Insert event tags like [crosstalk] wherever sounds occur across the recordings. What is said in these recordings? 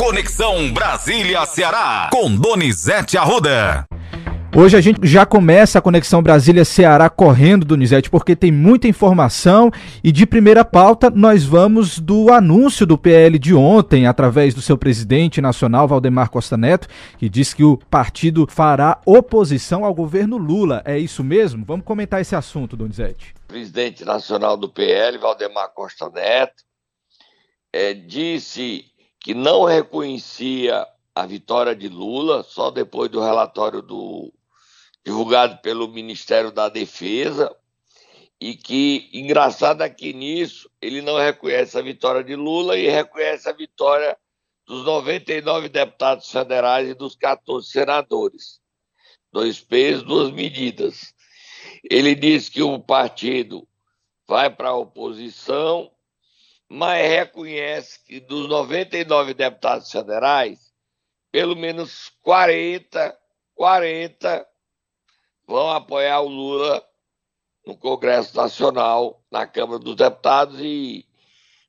Conexão Brasília-Ceará, com Donizete Arruda. Hoje a gente já começa a Conexão Brasília-Ceará correndo, Donizete, porque tem muita informação e de primeira pauta nós vamos do anúncio do PL de ontem, através do seu presidente nacional, Valdemar Costa Neto, que diz que o partido fará oposição ao governo Lula. É isso mesmo? Vamos comentar esse assunto, Donizete. Presidente nacional do PL, Valdemar Costa Neto, é, disse que não reconhecia a vitória de Lula só depois do relatório do divulgado pelo Ministério da Defesa, e que, engraçado aqui nisso, ele não reconhece a vitória de Lula e reconhece a vitória dos 99 deputados federais e dos 14 senadores. Dois pesos, duas medidas. Ele diz que o partido vai para a oposição, mas reconhece que dos 99 deputados federais, pelo menos 40, 40 vão apoiar o Lula no Congresso Nacional, na Câmara dos Deputados, e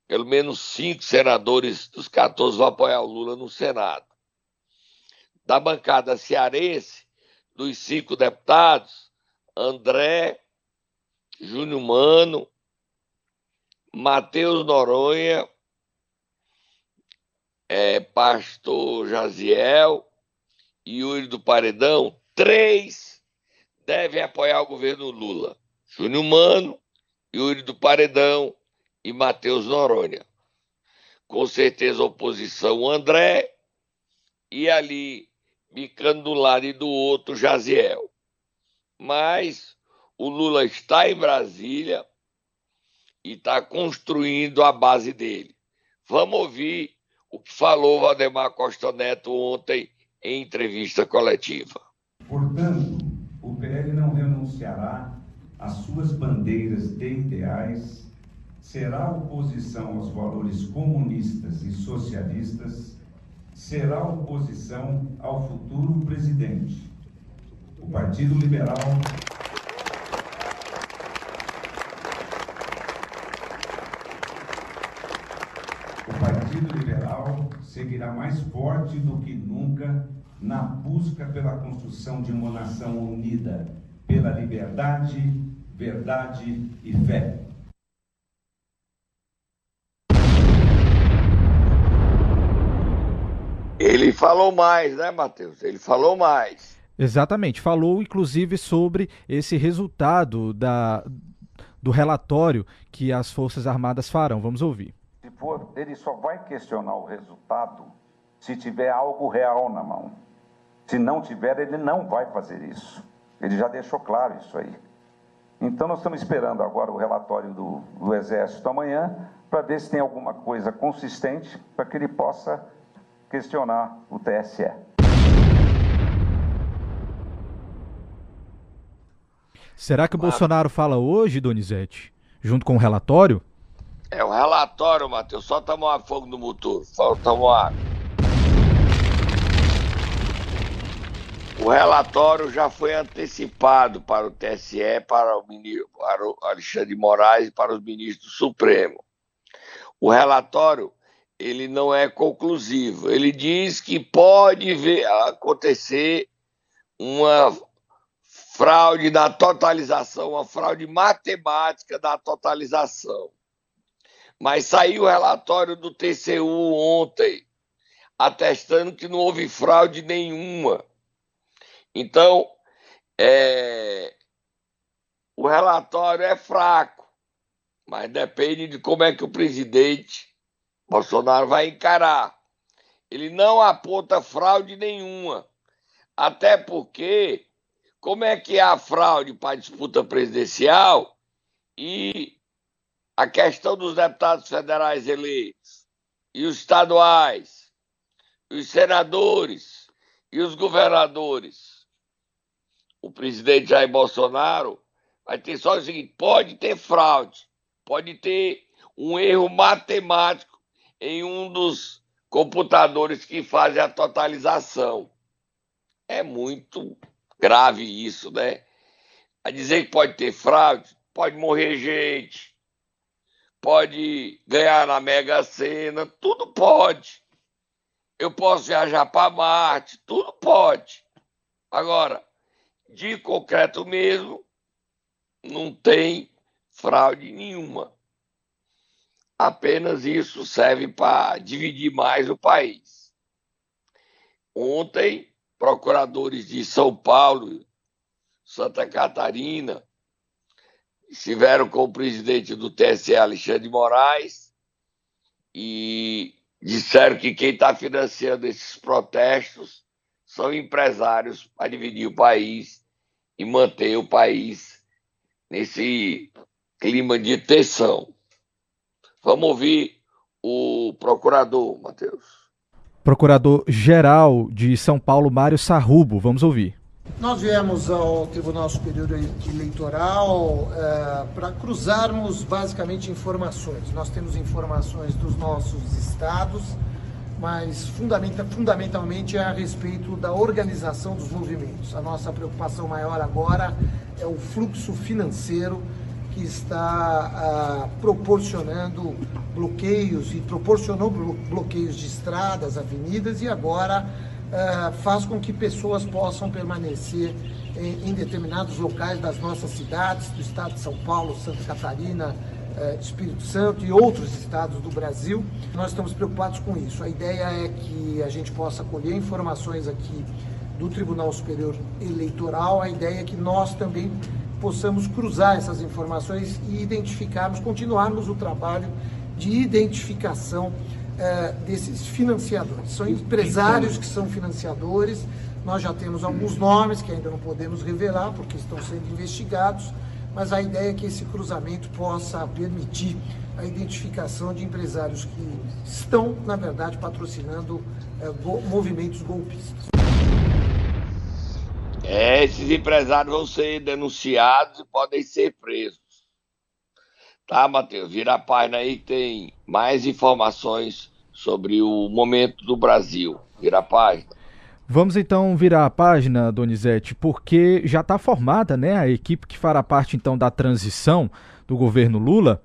pelo menos cinco senadores dos 14 vão apoiar o Lula no Senado. Da bancada cearense, dos cinco deputados, André, Júnior Mano, Matheus Noronha, é, Pastor Jaziel e Yuri do Paredão, três devem apoiar o governo Lula. Júnior Mano, Yuri do Paredão e Matheus Noronha. Com certeza oposição André e ali, bicando do lado e do outro, Jaziel. Mas o Lula está em Brasília e está construindo a base dele. Vamos ouvir o que falou Valdemar Costa Neto ontem em entrevista coletiva. Portanto, PL não renunciará às suas bandeiras de ideais, será oposição aos valores comunistas e socialistas, será oposição ao futuro presidente. O Partido Liberal O Partido Liberal seguirá mais forte do que nunca na busca pela construção de uma nação unida pela liberdade, verdade e fé. Ele falou mais, né, Matheus? Ele falou mais. Exatamente, falou inclusive sobre esse resultado da, do relatório que as Forças Armadas farão. Vamos ouvir. For, ele só vai questionar o resultado se tiver algo real na mão. Se não tiver, ele não vai fazer isso. Ele já deixou claro isso aí. Então, nós estamos esperando agora o relatório do, do Exército amanhã para ver se tem alguma coisa consistente para que ele possa questionar o TSE. Será que o. Bolsonaro fala hoje, Donizete, junto com o relatório? É o relatório, Matheus. Só tomar fogo no motor. Só tomar O relatório já foi antecipado para o TSE, para o, ministro, para o Alexandre de Moraes e para os ministros do Supremo. O relatório ele não é conclusivo. Ele diz que pode ver, acontecer uma fraude da totalização, uma fraude matemática da totalização. Mas saiu o relatório do TCU ontem, atestando que não houve fraude nenhuma. Então, é, o relatório é fraco, mas depende de como é que o presidente Bolsonaro vai encarar. Ele não aponta fraude nenhuma, até porque como é que a fraude para disputa presidencial e a questão dos deputados federais eleitos e os estaduais, os senadores e os governadores o presidente Jair Bolsonaro vai ter só o seguinte: pode ter fraude, pode ter um erro matemático em um dos computadores que fazem a totalização. É muito grave isso, né? A dizer que pode ter fraude, pode morrer gente, pode ganhar na Mega Sena, tudo pode. eu posso viajar para Marte, tudo pode. Agora, de concreto mesmo, não tem fraude nenhuma. Apenas isso serve para dividir mais o país. Ontem, procuradores de São Paulo, Santa Catarina, estiveram com o presidente do TSE, Alexandre Moraes, e disseram que quem está financiando esses protestos são empresários para dividir o país e manter o país nesse clima de tensão. Vamos ouvir o procurador, Matheus. Procurador-Geral de São Paulo, Mário Sarrubo. Vamos ouvir. Nós viemos ao Tribunal Superior Eleitoral é, para cruzarmos basicamente informações. Nós temos informações dos nossos estados, mas fundamenta, fundamentalmente é a respeito da organização dos movimentos. A nossa preocupação maior agora é o fluxo financeiro que está ah, proporcionando bloqueios e proporcionou bloqueios de estradas, avenidas e agora ah, faz com que pessoas possam permanecer em, em, determinados locais das nossas cidades, do estado de São Paulo, Santa Catarina, eh, Espírito Santo e outros estados do Brasil. Nós estamos preocupados com isso. A ideia é que a gente possa colher informações aqui do Tribunal Superior Eleitoral. A ideia é que nós também possamos cruzar essas informações e identificarmos, continuarmos o trabalho de identificação é, desses financiadores. São empresários que são financiadores. Nós já temos alguns nomes que ainda não podemos revelar porque estão sendo investigados, mas a ideia é que esse cruzamento possa permitir a identificação de empresários que estão, na verdade, patrocinando é, go movimentos golpistas. É, esses empresários vão ser denunciados e podem ser presos. Tá, Matheus? Vira a página aí que tem mais informações sobre o momento do Brasil. Vira a página. Vamos então virar a página, Donizete, porque já está formada né, a equipe que fará parte então da transição do governo Lula.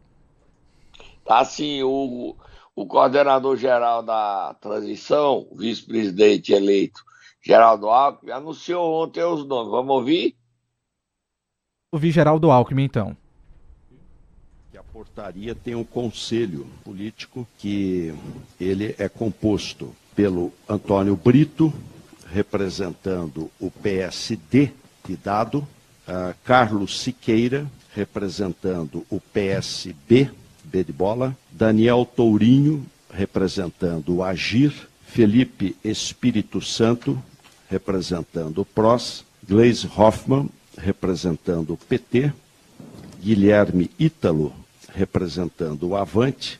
Tá sim, o, o coordenador geral da transição, vice-presidente eleito Geraldo Alckmin, anunciou ontem os nomes. Vamos ouvir? Ouvir Geraldo Alckmin então portaria tem um conselho político que ele é composto pelo Antônio Brito, representando o PSD de dado, uh, Carlos Siqueira, representando o PSB, B de bola, Daniel Tourinho, representando o Agir, Felipe Espírito Santo, representando o PROS, Gleise Hoffmann, representando o PT, Guilherme Ítalo, representando o Avante,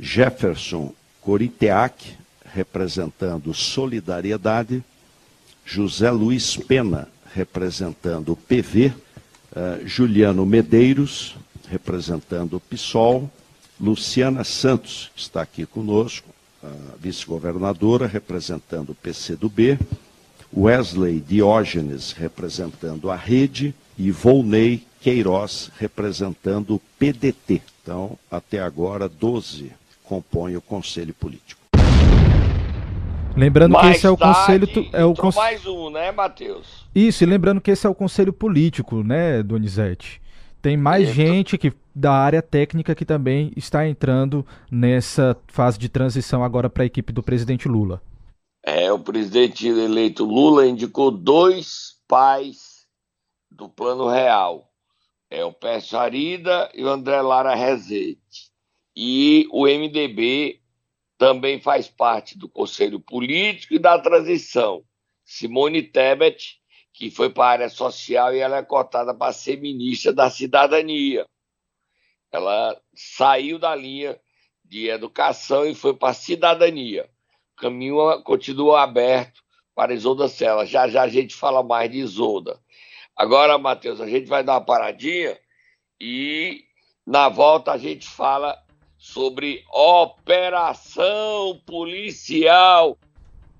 Jefferson Coriteac, representando Solidariedade, José Luiz Pena, representando o PV, uh, eh, Juliano Medeiros, representando o PSOL, Luciana Santos, que está aqui conosco, vice-governadora, representando o PCdoB, Wesley Diógenes, representando a Rede, e Volney Queiroz representando o PDT. Então, até agora, 12 compõem o Conselho Político. Lembrando mais que esse é o tarde, conselho. É o cons... mais um, né, Matheus? Isso, e lembrando que esse é o conselho político, né, Donizete? Tem mais gente que da área técnica que também está entrando nessa fase de transição agora para a equipe do presidente Lula. É, o presidente eleito Lula indicou dois pais do Plano Real é o Pércio Arida e o André Lara Rezende. E o MDB também faz parte do Conselho Político e da Transição. Simone Tebet, que foi para a área social e ela é cotada para ser ministra da Cidadania. Ela saiu da linha de educação e foi para a cidadania. O caminho continua aberto para Isolda Sela. Já já a gente fala mais de Isolda. Agora, Matheus, a gente vai dar uma paradinha e na volta a gente fala sobre operação policial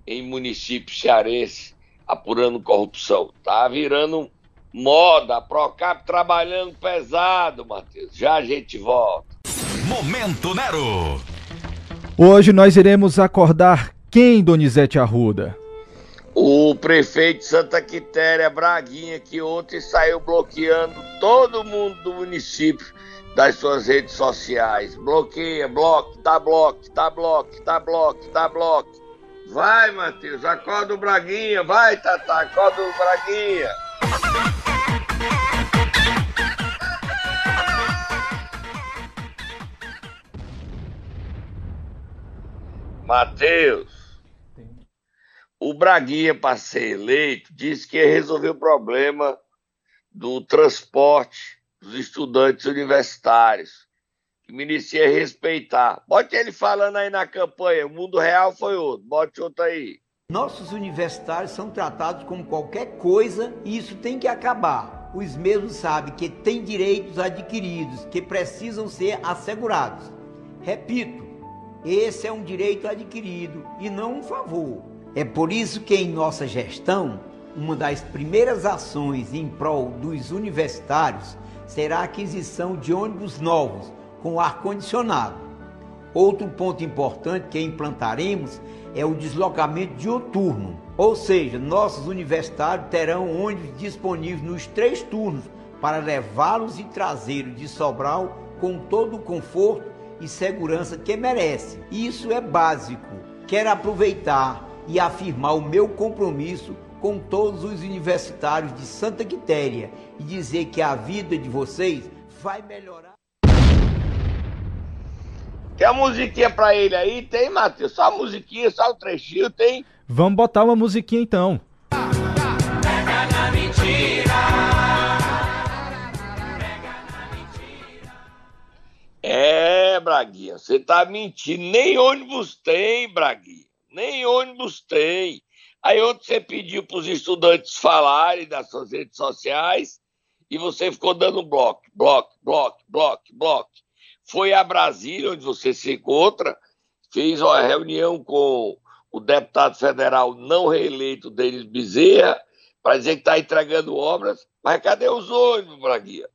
em município cearense apurando corrupção. Tá virando moda, a Procap trabalhando pesado, Matheus. Já a gente volta. Momento Nero. Hoje nós iremos acordar Quem, Donizete Arruda? O prefeito Santa Quitéria, Braguinha, que ontem saiu bloqueando todo mundo do município das suas redes sociais. Bloqueia, bloque, tá bloque, tá bloque, tá bloque, tá bloque. Vai, Matheus, acorda o Braguinha, vai, Tata, acorda o Braguinha. Matheus, o Braguinha, para ser eleito, disse que ia resolver o problema do transporte dos estudantes universitários. Que o ministro ia respeitar. Bote ele falando aí na campanha, o mundo real foi outro. Bote outro aí. Nossos universitários são tratados como qualquer coisa e isso tem que acabar. Os mesmos sabem que têm direitos adquiridos que precisam ser assegurados. Repito, esse é um direito adquirido e não um favor. É por isso que em nossa gestão, uma das primeiras ações em prol dos universitários será a aquisição de ônibus novos com ar-condicionado. Outro ponto importante que implantaremos é o deslocamento dioturno, ou seja, nossos universitários terão ônibus disponíveis nos três turnos para levá-los e trazê-los de Sobral com todo o conforto e segurança que merece. Isso é básico. Quero aproveitar e afirmar o meu compromisso com todos os universitários de Santa Quitéria e dizer que a vida de vocês vai melhorar. Tem a musiquinha pra ele aí? Tem, Matheus? Só a musiquinha, só o trechinho, tem? Vamos botar uma musiquinha então. Pega na mentira. É, Braguinha, você tá mentindo. Nem ônibus tem, Braguinha. Nem ônibus tem. Aí ontem você pediu para os estudantes falarem das suas redes sociais e você ficou dando bloco, bloco, bloco, bloco, bloco. Foi a Brasília, onde você se encontra, fez uma reunião com o deputado federal não reeleito Denis Bezerra, para dizer que está entregando obras, mas cadê os ônibus, Braguinha?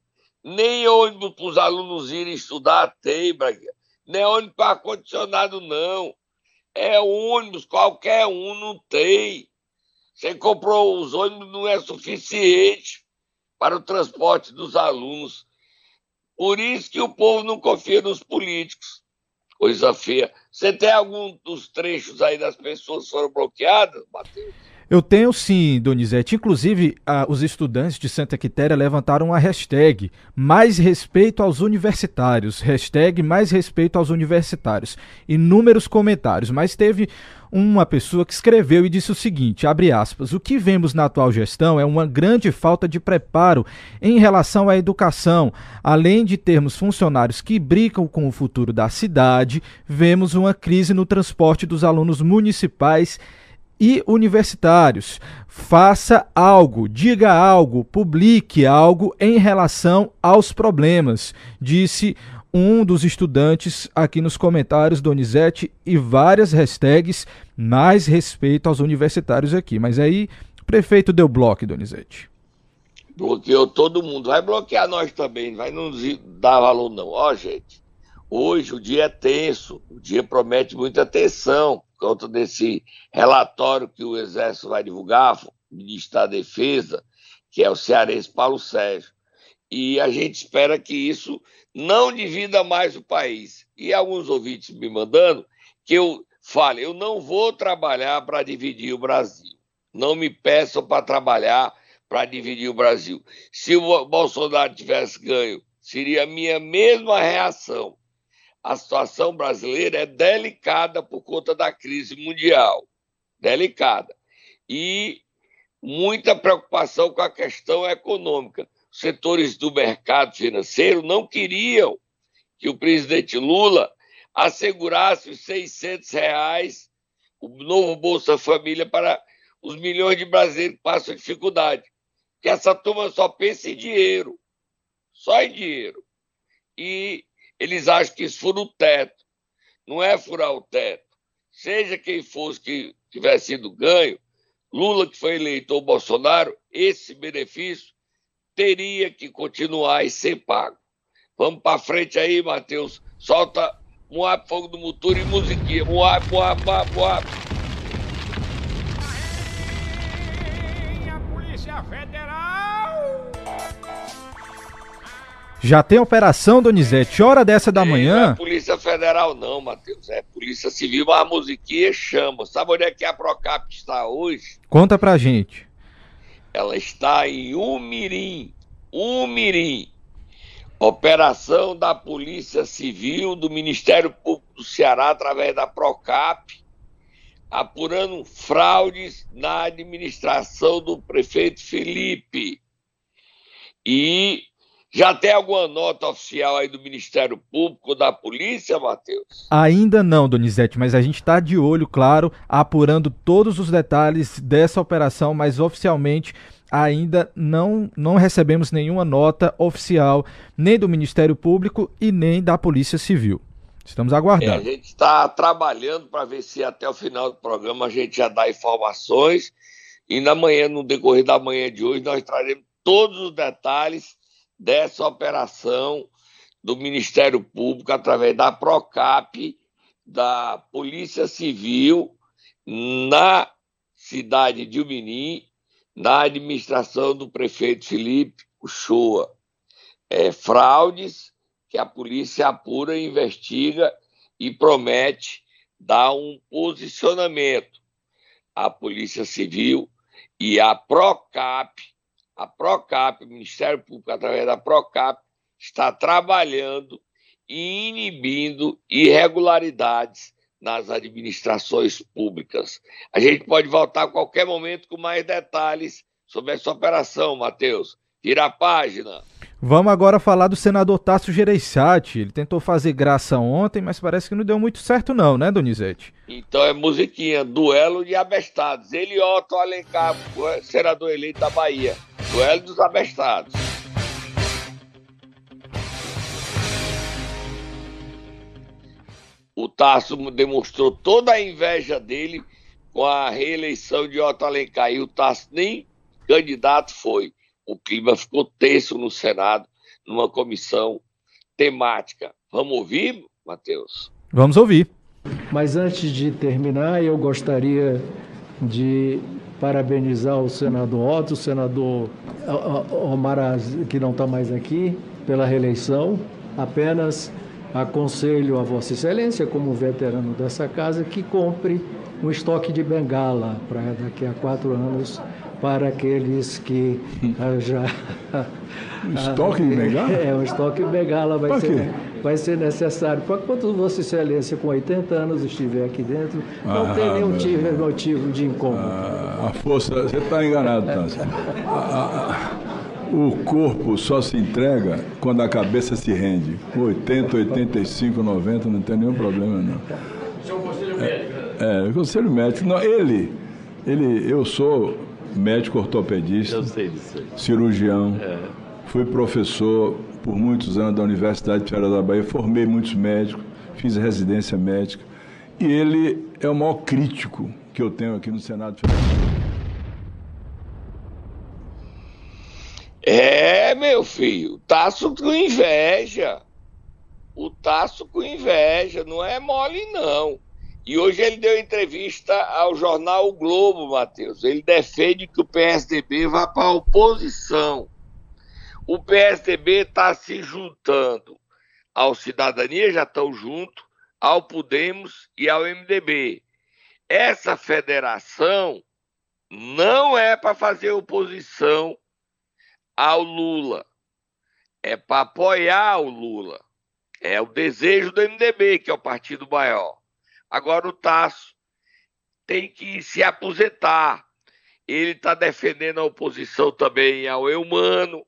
Nem ônibus para os alunos irem estudar tem, Braga. Nem ônibus para ar-condicionado, não. É ônibus, qualquer um não tem. Você comprou os ônibus, não é suficiente para o transporte dos alunos. Por isso que o povo não confia nos políticos. Coisa feia. Você tem algum dos trechos aí das pessoas que foram bloqueadas, Matheus? Eu tenho sim, Donizete. Inclusive, a, os estudantes de Santa Quitéria levantaram a hashtag Mais Respeito aos Universitários. Hashtag Mais Respeito aos Universitários. Inúmeros comentários, mas teve uma pessoa que escreveu e disse o seguinte, abre aspas, o que vemos na atual gestão é uma grande falta de preparo em relação à educação. Além de termos funcionários que brincam com o futuro da cidade, vemos uma crise no transporte dos alunos municipais e universitários. Faça algo, diga algo, publique algo em relação aos problemas, disse um dos estudantes aqui nos comentários, Donizete, e várias hashtags mais respeito aos universitários aqui. Mas aí o prefeito deu bloco, Donizete. Bloqueou todo mundo. Vai bloquear nós também, vai nos dar valor, não. Ó, gente, hoje o dia é tenso, o dia promete muita atenção conta desse relatório que o Exército vai divulgar, o ministro da Defesa, que é o cearense Paulo Sérgio. E a gente espera que isso não divida mais o país. E alguns ouvintes me mandando que eu fale, eu não vou trabalhar para dividir o Brasil. Não me peçam para trabalhar para dividir o Brasil. Se o Bolsonaro tivesse ganho, seria a minha mesma reação a situação brasileira é delicada por conta da crise mundial delicada. E muita preocupação com a questão econômica. Os setores do mercado financeiro não queriam que o presidente Lula assegurasse os 600 reais, o novo Bolsa Família, para os milhões de brasileiros que passam dificuldade. Que essa turma só pensa em dinheiro, só em dinheiro. E eles acham que isso fura o teto. Não é furar o teto. Seja quem fosse que tivesse sido ganho, Lula que foi eleito ou Bolsonaro, esse benefício teria que continuar e ser pago. Vamos para frente aí, Matheus. Solta Moab Fogo do Motor e musiquinha. Moab, Moab, Moab, Moab. Já tem operação, Donizete, hora dessa da Não manhã. é Polícia Federal, não, Matheus. É Polícia Civil, mas a musiquinha chama. Sabe onde é que a Procap está hoje? Conta pra gente. Ela está em Umirim. Umirim. Operação da Polícia Civil, do Ministério Público do Ceará, através da Procap, apurando fraudes na administração do prefeito Felipe. E já tem alguma nota oficial aí do Ministério Público, da Polícia, Matheus? Ainda não, Donizete, mas a gente está de olho, claro, apurando todos os detalhes dessa operação, mas oficialmente ainda não, não recebemos nenhuma nota oficial, nem do Ministério Público e nem da Polícia Civil. Estamos É, a aguardando. gente está trabalhando para ver se até o final do programa a gente já dá informações. E na manhã, no decorrer da manhã de hoje, nós traremos todos os detalhes dessa operação do Ministério Público através da Procap, da Polícia Civil, na cidade de Umirim, na administração do prefeito Felipe Uchoa. É, fraudes que a polícia apura, investiga e promete dar um posicionamento. A Polícia Civil e a Procap, a Procap, o Ministério Público, através da Procap, está trabalhando e inibindo irregularidades nas administrações públicas. A gente pode voltar a qualquer momento com mais detalhes sobre essa operação, Matheus. Vira a página. Vamos agora falar do senador Tasso Gereissati. Ele tentou fazer graça ontem, mas parece que não deu muito certo não, né, Donizete? Então é musiquinha, duelo de abestados. Ele e Otto Alencar, senador eleito da Bahia. Duelo dos abestados. O Tasso demonstrou toda a inveja dele com a reeleição de Otto Alencar. E o Tasso nem candidato foi. O clima ficou tenso no Senado, numa comissão temática. Vamos ouvir, Matheus? Vamos ouvir. Mas antes de terminar, eu gostaria de parabenizar o senador Otto, o senador Omar, que não está mais aqui, pela reeleição. Apenas aconselho a Vossa Excelência, como veterano dessa casa, que compre um estoque de bengala para daqui a quatro anos para aqueles que ah, já. Um [laughs] estoque de bengala? É, um estoque de bengala vai Pra ser, quê? Vai ser necessário. Para quando Vossa Excelência, com 80 anos, estiver aqui dentro, não Ah, tem nenhum Deus. motivo de incômodo. A força, você está enganado, a- O corpo só se entrega quando a cabeça se rende. Com 80, 85, 90, não tem nenhum problema, não. É, o conselho médico. Não, ele, ele, eu sou médico ortopedista, cirurgião, fui professor por muitos anos da Universidade de Feira da Bahia, formei muitos médicos, fiz residência médica. E ele é o maior crítico que eu tenho aqui no Senado Federal. É, meu filho, Tasso com inveja. O Tasso com inveja, não é mole, não. E hoje ele deu entrevista ao jornal O Globo, Matheus. Ele defende que o PSDB vá para a oposição. O PSDB está se juntando ao Cidadania, já estão junto, ao Podemos e ao MDB. Essa federação não é para fazer oposição ao Lula. É para apoiar o Lula. É o desejo do MDB, que é o partido maior. Agora o Tasso tem que se aposentar. Ele está defendendo a oposição também ao Eumano.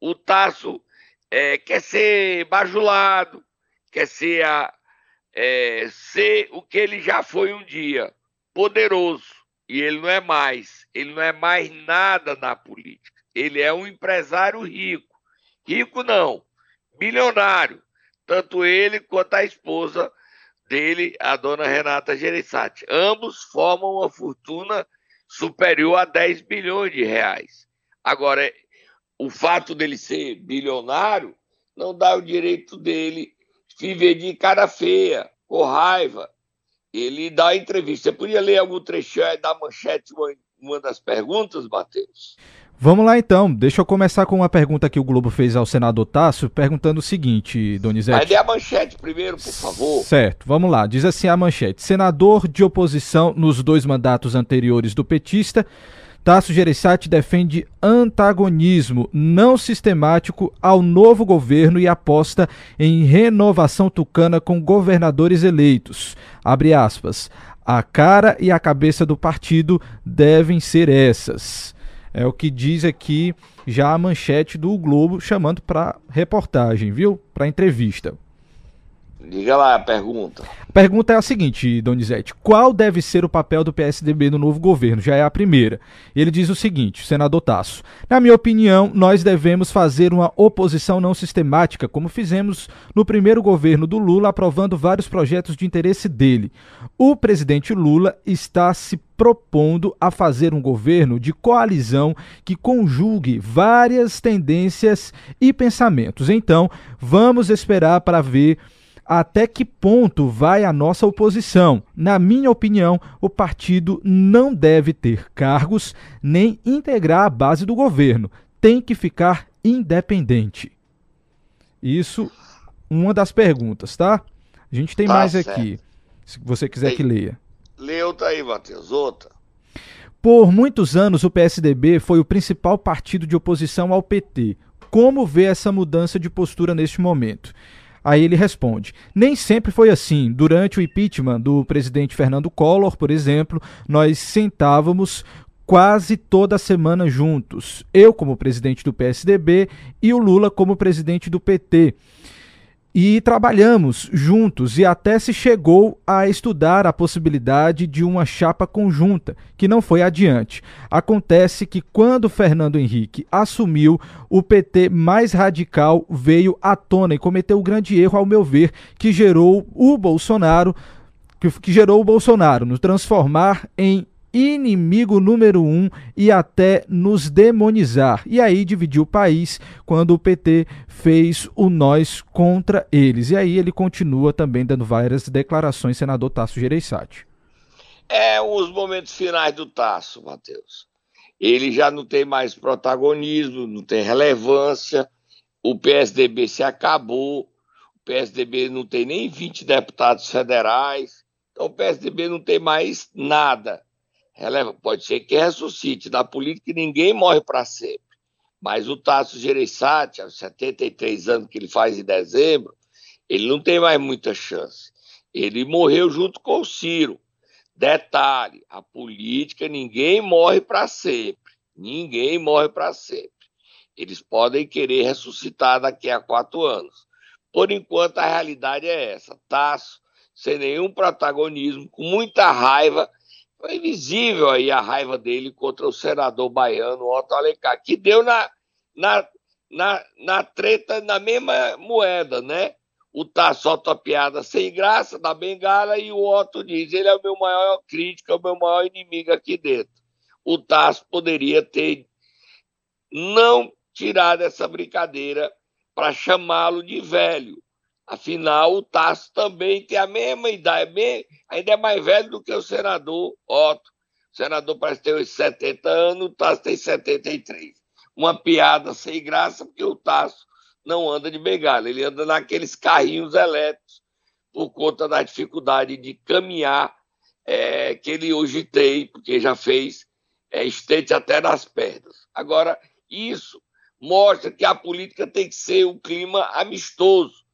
O Tasso é, quer ser bajulado, quer ser, a- é, ser o que ele já foi um dia, poderoso. E ele não é mais. Ele não é mais nada na política. Ele é um empresário rico. Rico não, bilionário. Tanto ele quanto a esposa dele, a dona Renata Gereissati. Ambos formam uma fortuna superior a 10 bilhões de reais. Agora, o fato dele ser bilionário não dá o direito dele viver de cara feia, com raiva. Ele dá entrevista. Você podia ler algum trechinho aí da manchete, uma, uma das perguntas, Matheus? Vamos lá então, deixa eu começar com uma pergunta que o Globo fez ao senador Tasso, perguntando o seguinte, Donizete. Mas dê a manchete primeiro, por favor. Certo, vamos lá. Diz assim a manchete: Senador de oposição nos dois mandatos anteriores do petista, Tasso Gereissati defende antagonismo não sistemático ao novo governo e aposta em renovação tucana com governadores eleitos. Abre aspas. A cara e a cabeça do partido devem ser essas. É o que diz aqui já a manchete do Globo chamando para reportagem, viu? Para entrevista. Diga lá a pergunta. A pergunta é a seguinte, Donizete: qual deve ser o papel do PSDB no novo governo? Já é a primeira. Ele diz o seguinte, senador Tasso: Na minha opinião, nós devemos fazer uma oposição não sistemática, como fizemos no primeiro governo do Lula, aprovando vários projetos de interesse dele. O presidente Lula está se propondo a fazer um governo de coalizão que conjugue várias tendências e pensamentos. Então, vamos esperar para ver até que ponto vai a nossa oposição. Na minha opinião, o partido não deve ter cargos nem integrar a base do governo. Tem que ficar independente. Isso, uma das perguntas, tá? A gente tem tá mais certo. aqui, se você quiser que leia. Leu tá aí, Matheus. Outra. Por muitos anos, o PSDB foi o principal partido de oposição ao PT. Como vê essa mudança de postura neste momento? Aí ele responde: nem sempre foi assim. Durante o impeachment do presidente Fernando Collor, por exemplo, nós sentávamos quase toda semana juntos. Eu como presidente do PSDB e o Lula como presidente do PT e trabalhamos juntos e até se chegou a estudar a possibilidade de uma chapa conjunta, que não foi adiante. Acontece que quando Fernando Henrique assumiu, o PT mais radical veio à tona e cometeu o grande erro, ao meu ver, que gerou o Bolsonaro que, gerou o Bolsonaro, nos transformar em inimigo número um e até nos demonizar. E aí dividiu o país quando o PT fez o nós contra eles. E aí ele continua também dando várias declarações, senador Tasso Gereissati. É os momentos finais do Tasso, Matheus. Ele já não tem mais protagonismo, não tem relevância. O PSDB se acabou. O PSDB não tem nem 20 deputados federais. Então o PSDB não tem mais nada releva, pode ser que ressuscite. Na política ninguém morre para sempre. Mas o Tasso Gereissati, aos 73 anos que ele faz em dezembro, ele não tem mais muita chance. Ele morreu junto com o Ciro. Detalhe: a política ninguém morre para sempre. Ninguém morre para sempre. Eles podem querer ressuscitar daqui a quatro anos. Por enquanto, a realidade é essa: Tasso, sem nenhum protagonismo, com muita raiva, foi visível aí a raiva dele contra o senador baiano Otto Alencar, que deu na, na, na, na treta na mesma moeda, né? O Tasso solta piada sem graça da bengala e o Otto diz: ele é o meu maior crítico, é o meu maior inimigo aqui dentro. O Tasso poderia ter não tirado essa brincadeira para chamá-lo de velho, Afinal, o Tasso também tem a mesma idade, bem, ainda é mais velho do que o senador Otto. O senador parece ter uns 70 anos, o Tasso tem 73. Uma piada sem graça, porque o Tasso não anda de bengala, ele anda naqueles carrinhos elétricos, por conta da dificuldade de caminhar é, que ele hoje tem, porque já fez é, estente até nas pernas. Agora, isso mostra que a política tem que ser um clima amistoso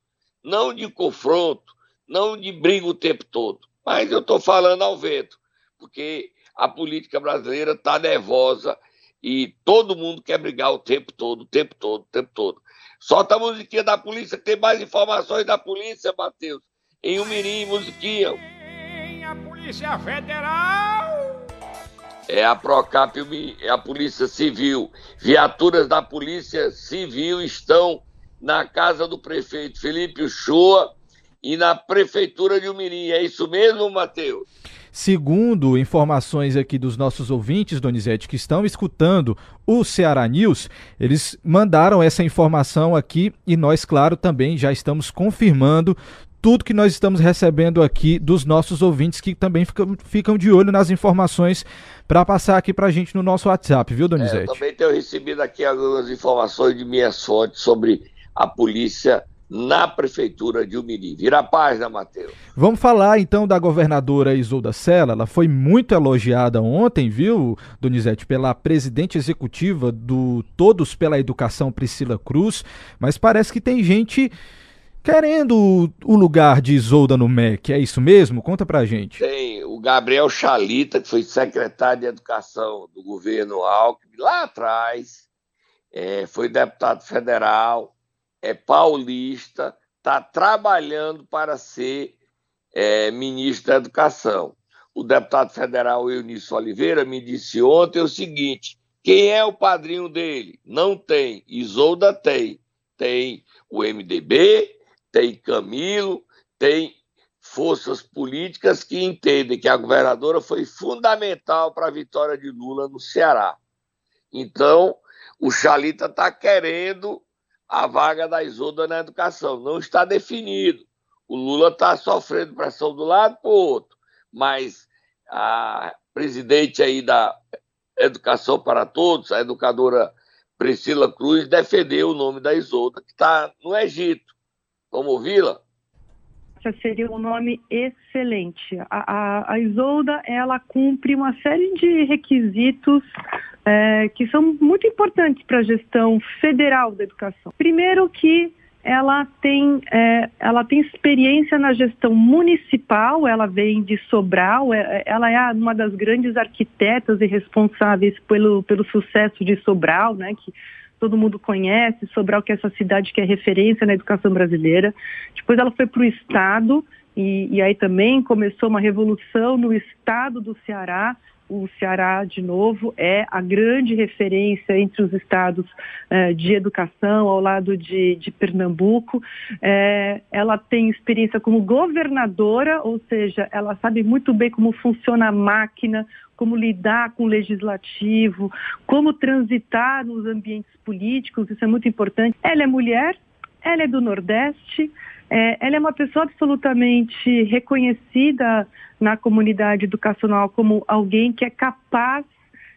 não de confronto, não de briga o tempo todo. Mas eu estou falando ao vento, porque a política brasileira está nervosa e todo mundo quer brigar o tempo todo, o tempo todo, o tempo todo. Solta a musiquinha da polícia, tem mais informações da polícia, Matheus. Em um mirim, musiquinha. A Polícia Federal! É a Procap, é a Polícia Civil. Viaturas da Polícia Civil estão na casa do prefeito Felipe Uchoa e na prefeitura de Umirim. É isso mesmo, Matheus? Segundo informações aqui dos nossos ouvintes, Donizete, que estão escutando o Ceará News, eles mandaram essa informação aqui e nós, claro, também já estamos confirmando tudo que nós estamos recebendo aqui dos nossos ouvintes que também ficam, ficam de olho nas informações para passar aqui para a gente no nosso WhatsApp, viu, Donizete? É, eu também tenho recebido aqui algumas informações de minhas fontes sobre a polícia na Prefeitura de Umiri. Vira a página, Matheus. Vamos falar então da governadora Isolda Sela. Ela foi muito elogiada ontem, viu, Donizete, pela presidente executiva do Todos pela Educação, Priscila Cruz, mas parece que tem gente querendo o lugar de Isolda no MEC. É isso mesmo? Conta pra gente. Tem o Gabriel Chalita, que foi secretário de Educação do governo Alckmin lá atrás, é, foi deputado federal é paulista, está trabalhando para ser é, ministro da Educação. O deputado federal Eunício Oliveira me disse ontem o seguinte: quem é o padrinho dele? Não tem. Isolda tem. Tem o MDB, tem Camilo, tem forças políticas que entendem que a governadora foi fundamental para a vitória de Lula no Ceará. Então, o Chalita está querendo a vaga da Isolda na educação. Não está definido. O Lula está sofrendo pressão do lado para o outro, mas a presidente aí da Educação para Todos, a educadora Priscila Cruz, defendeu o nome da Isolda, que está no Egito. Vamos ouvi-la? seria um nome excelente. A, a, a, Isolda, ela cumpre uma série de requisitos é, que são muito importantes para a gestão federal da educação. Primeiro que ela tem, é, ela tem experiência na gestão municipal, ela vem de Sobral, é, ela é uma das grandes arquitetas e responsáveis pelo, pelo sucesso de Sobral, né, que todo mundo conhece, Sobral que é essa cidade que é referência na educação brasileira. Depois ela foi para o Estado, e, e aí também começou uma revolução no Estado do Ceará, o Ceará, de novo, é a grande referência entre os estados eh, de educação, ao lado de, de Pernambuco. Eh, ela tem experiência como governadora, ou seja, ela sabe muito bem como funciona a máquina, como lidar com o legislativo, como transitar nos ambientes políticos, isso é muito importante. Ela é mulher, ela é do Nordeste, é, ela é uma pessoa absolutamente reconhecida na comunidade educacional como alguém que é capaz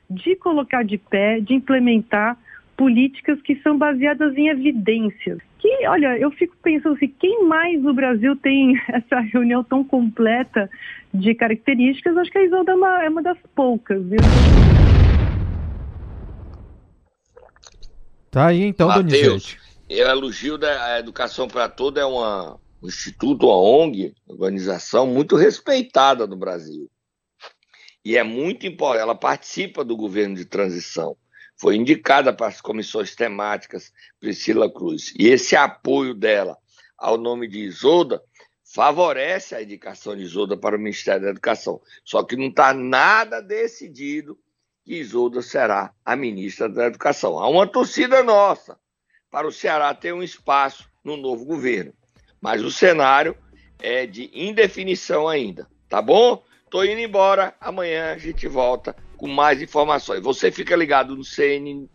de colocar de pé, de implementar políticas que são baseadas em evidências. Que, olha, eu fico pensando assim, quem mais no Brasil tem [laughs] essa reunião tão completa de características? Acho que a Isolda é uma, é uma das poucas, viu? Tá aí então, Donizete. Eu elogio da Educação para Toda é uma, um instituto, uma ONG, organização muito respeitada no Brasil. E é muito importante, ela participa do governo de transição foi indicada para as comissões temáticas Priscila Cruz. E esse apoio dela ao nome de Isolda favorece a indicação de Isolda para o Ministério da Educação. Só que não está nada decidido que Isolda será a ministra da Educação. Há uma torcida nossa para o Ceará ter um espaço no novo governo. Mas o cenário é de indefinição ainda, tá bom? Tô indo embora, amanhã a gente volta com mais informações. Você fica ligado no, CN,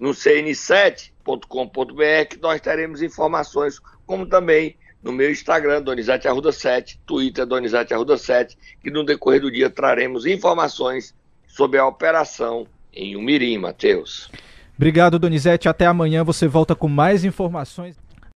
no cn7.com.br que nós teremos informações, como também no meu Instagram, Donizete Arruda 7, Twitter, Donizete Arruda 7, que no decorrer do dia traremos informações sobre a operação em Umirim, Matheus. Obrigado, Donizete. Até amanhã você volta com mais informações.